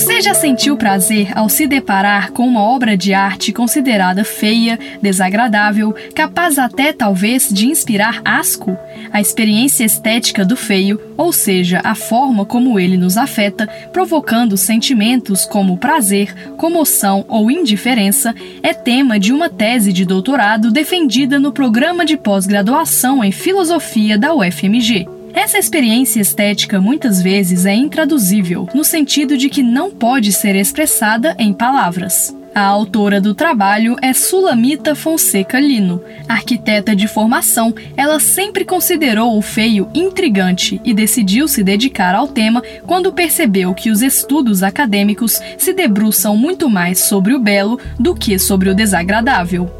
Você já sentiu prazer ao se deparar com uma obra de arte considerada feia, desagradável, capaz até talvez de inspirar asco? A experiência estética do feio, ou seja, a forma como ele nos afeta, provocando sentimentos como prazer, comoção ou indiferença, é tema de uma tese de doutorado defendida no programa de pós-graduação em filosofia da UFMG. Essa experiência estética muitas vezes é intraduzível, no sentido de que não pode ser expressada em palavras. A autora do trabalho é Sulamita Fonseca Lino. Arquiteta de formação, ela sempre considerou o feio intrigante e decidiu se dedicar ao tema quando percebeu que os estudos acadêmicos se debruçam muito mais sobre o belo do que sobre o desagradável.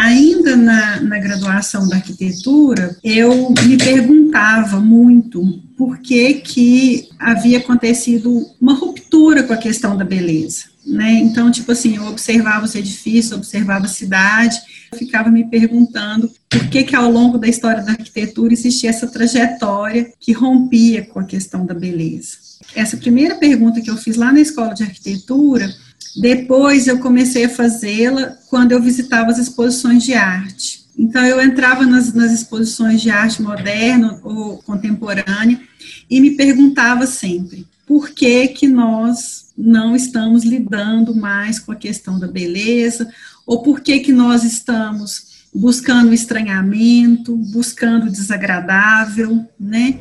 Ainda na, na graduação da arquitetura, eu me perguntava muito por que, que havia acontecido uma ruptura com a questão da beleza. Né? Então, tipo assim, eu observava os edifícios, observava a cidade, ficava me perguntando por que que ao longo da história da arquitetura existia essa trajetória que rompia com a questão da beleza. Essa primeira pergunta que eu fiz lá na escola de arquitetura, depois eu comecei a fazê-la quando eu visitava as exposições de arte. Então eu entrava nas, nas exposições de arte moderna ou contemporânea e me perguntava sempre por que que nós não estamos lidando mais com a questão da beleza ou por que que nós estamos buscando estranhamento, buscando desagradável, né?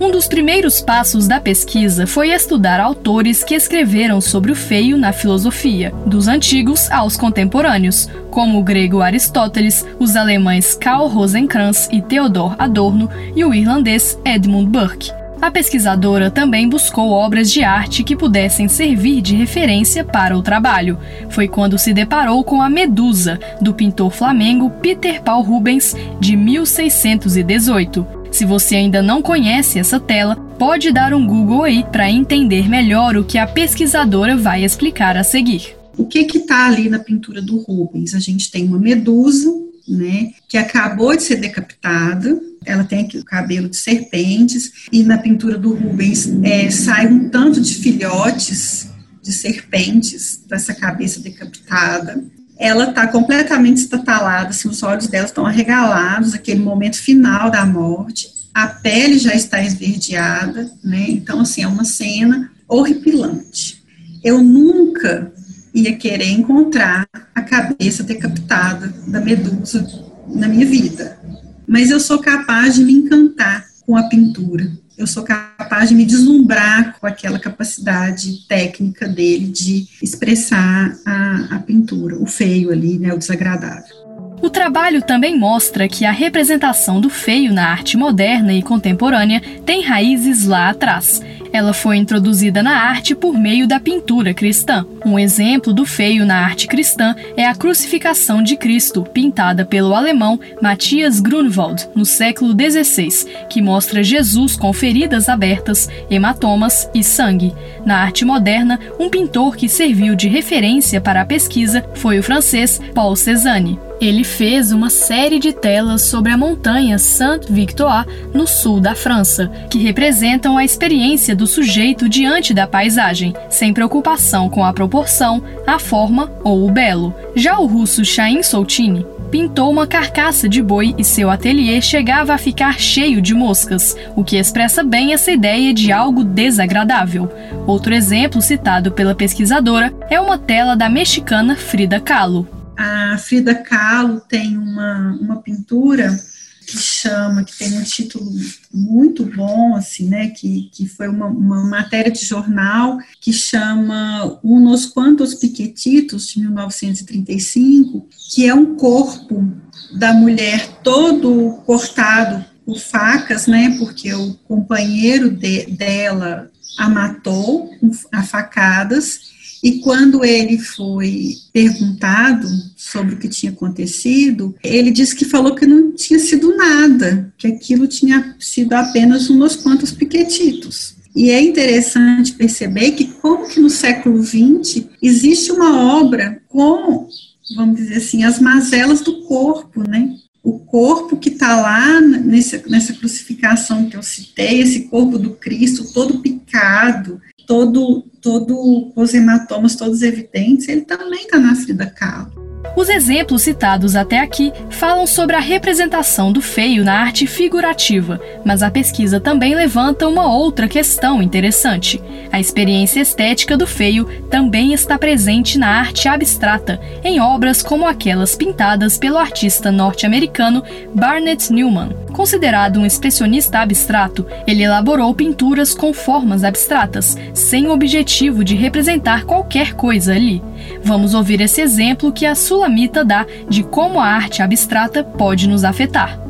Um dos primeiros passos da pesquisa foi estudar autores que escreveram sobre o feio na filosofia, dos antigos aos contemporâneos, como o grego Aristóteles, os alemães Karl Rosenkranz e Theodor Adorno e o irlandês Edmund Burke. A pesquisadora também buscou obras de arte que pudessem servir de referência para o trabalho. Foi quando se deparou com a Medusa, do pintor flamengo Peter Paul Rubens, de 1618. Se você ainda não conhece essa tela, pode dar um Google aí para entender melhor o que a pesquisadora vai explicar a seguir. O que está ali na pintura do Rubens? A gente tem uma medusa, né, que acabou de ser decapitada, ela tem aqui o cabelo de serpentes, e na pintura do Rubens é, sai um tanto de filhotes de serpentes dessa cabeça decapitada ela está completamente estatalada, assim, os olhos dela estão arregalados, aquele momento final da morte, a pele já está esverdeada, né? Então, assim, é uma cena horripilante. Eu nunca ia querer encontrar a cabeça decapitada da Medusa na minha vida, mas eu sou capaz de me encantar com a pintura eu sou capaz de me deslumbrar com aquela capacidade técnica dele de expressar a, a pintura, o feio ali, né, o desagradável. O trabalho também mostra que a representação do feio na arte moderna e contemporânea tem raízes lá atrás ela foi introduzida na arte por meio da pintura cristã. Um exemplo do feio na arte cristã é a Crucificação de Cristo, pintada pelo alemão Matthias Grunwald no século XVI, que mostra Jesus com feridas abertas, hematomas e sangue. Na arte moderna, um pintor que serviu de referência para a pesquisa foi o francês Paul Cézanne. Ele fez uma série de telas sobre a montanha Saint-Victoire, no sul da França, que representam a experiência do sujeito diante da paisagem, sem preocupação com a proporção, a forma ou o belo. Já o russo Chaim Soutine pintou uma carcaça de boi e seu ateliê chegava a ficar cheio de moscas, o que expressa bem essa ideia de algo desagradável. Outro exemplo citado pela pesquisadora é uma tela da mexicana Frida Kahlo. A Frida Kahlo tem uma, uma pintura que chama, que tem um título muito bom, assim, né, que, que foi uma, uma matéria de jornal que chama Unos Quantos Piquetitos, de 1935, que é um corpo da mulher todo cortado por facas, né? Porque o companheiro de, dela a matou a facadas. E quando ele foi perguntado sobre o que tinha acontecido, ele disse que falou que não tinha sido nada, que aquilo tinha sido apenas umas quantos piquetitos. E é interessante perceber que como que no século XX existe uma obra com, vamos dizer assim, as mazelas do corpo, né? O corpo que está lá nessa, nessa crucificação que eu citei, esse corpo do Cristo todo picado, todo, todo os hematomas todos evidentes, ele também está na Frida Kahlo. Os exemplos citados até aqui falam sobre a representação do feio na arte figurativa, mas a pesquisa também levanta uma outra questão interessante. A experiência estética do feio também está presente na arte abstrata, em obras como aquelas pintadas pelo artista norte-americano Barnett Newman. Considerado um expressionista abstrato, ele elaborou pinturas com formas abstratas, sem o objetivo de representar qualquer coisa ali. Vamos ouvir esse exemplo que a Sulamita dá de como a arte abstrata pode nos afetar.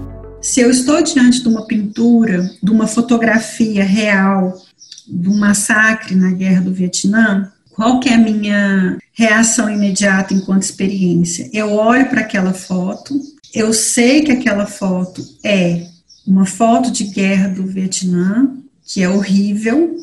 Se eu estou diante de uma pintura, de uma fotografia real do massacre na guerra do Vietnã, qual que é a minha reação imediata enquanto experiência? Eu olho para aquela foto, eu sei que aquela foto é uma foto de guerra do Vietnã, que é horrível,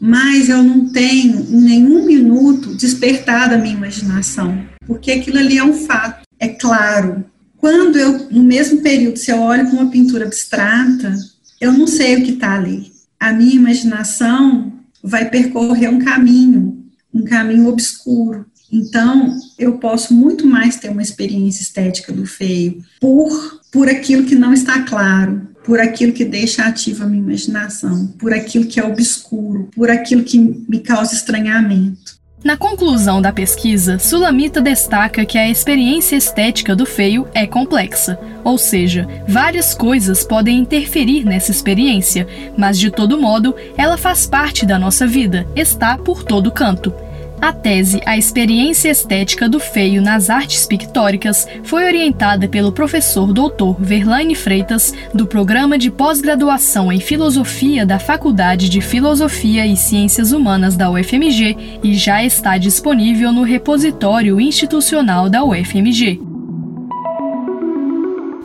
mas eu não tenho em nenhum minuto despertado a minha imaginação, porque aquilo ali é um fato, é claro. Quando eu, no mesmo período, se eu olho para uma pintura abstrata, eu não sei o que está ali. A minha imaginação vai percorrer um caminho, um caminho obscuro. Então, eu posso muito mais ter uma experiência estética do feio por, por aquilo que não está claro, por aquilo que deixa ativa a minha imaginação, por aquilo que é obscuro, por aquilo que me causa estranhamento. Na conclusão da pesquisa, Sulamita destaca que a experiência estética do feio é complexa, ou seja, várias coisas podem interferir nessa experiência, mas de todo modo, ela faz parte da nossa vida, está por todo canto. A tese A Experiência Estética do Feio nas Artes Pictóricas foi orientada pelo professor Dr. Verlaine Freitas, do Programa de Pós-Graduação em Filosofia da Faculdade de Filosofia e Ciências Humanas da UFMG e já está disponível no repositório institucional da UFMG.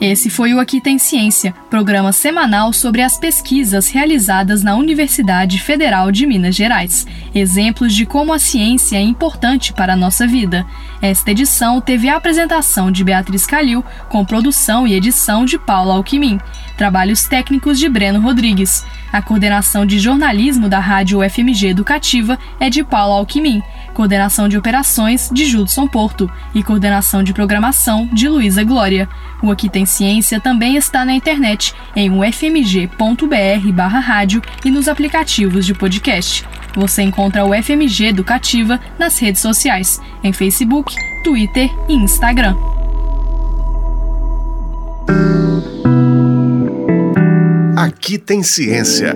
Esse foi o Aqui Tem Ciência, programa semanal sobre as pesquisas realizadas na Universidade Federal de Minas Gerais, exemplos de como a ciência é importante para a nossa vida. Esta edição teve a apresentação de Beatriz Calil, com produção e edição de Paula Alquimim, trabalhos técnicos de Breno Rodrigues. A coordenação de jornalismo da Rádio UFMG Educativa é de Paula Alquimim coordenação de operações de Judson Porto e coordenação de programação de Luísa Glória. O Aqui Tem Ciência também está na internet em ufmg.br/rádio e nos aplicativos de podcast. Você encontra o FMG Educativa nas redes sociais, em Facebook, Twitter e Instagram. Aqui tem ciência.